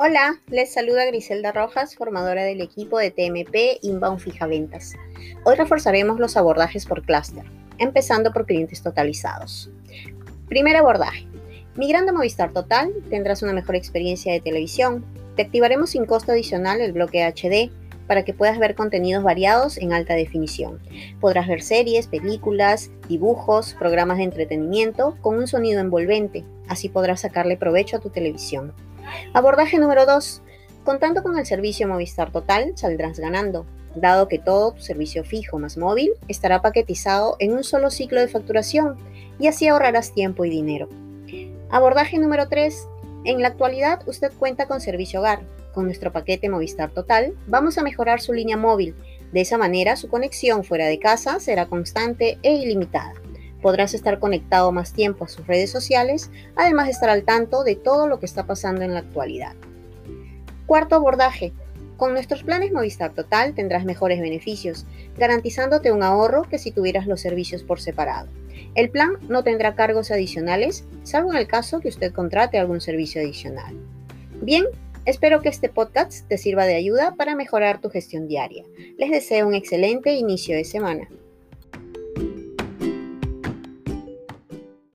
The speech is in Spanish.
Hola, les saluda Griselda Rojas, formadora del equipo de TMP Inbound Fija Ventas. Hoy reforzaremos los abordajes por clúster, empezando por clientes totalizados. Primer abordaje. Migrando a Movistar Total, tendrás una mejor experiencia de televisión. Te activaremos sin costo adicional el bloque HD para que puedas ver contenidos variados en alta definición. Podrás ver series, películas, dibujos, programas de entretenimiento con un sonido envolvente. Así podrás sacarle provecho a tu televisión. Abordaje número 2. Contando con el servicio Movistar Total, saldrás ganando, dado que todo tu servicio fijo más móvil estará paquetizado en un solo ciclo de facturación y así ahorrarás tiempo y dinero. Abordaje número 3. En la actualidad usted cuenta con servicio hogar. Con nuestro paquete Movistar Total vamos a mejorar su línea móvil. De esa manera su conexión fuera de casa será constante e ilimitada podrás estar conectado más tiempo a sus redes sociales, además de estar al tanto de todo lo que está pasando en la actualidad. Cuarto abordaje. Con nuestros planes Movistar Total tendrás mejores beneficios, garantizándote un ahorro que si tuvieras los servicios por separado. El plan no tendrá cargos adicionales, salvo en el caso que usted contrate algún servicio adicional. Bien, espero que este podcast te sirva de ayuda para mejorar tu gestión diaria. Les deseo un excelente inicio de semana.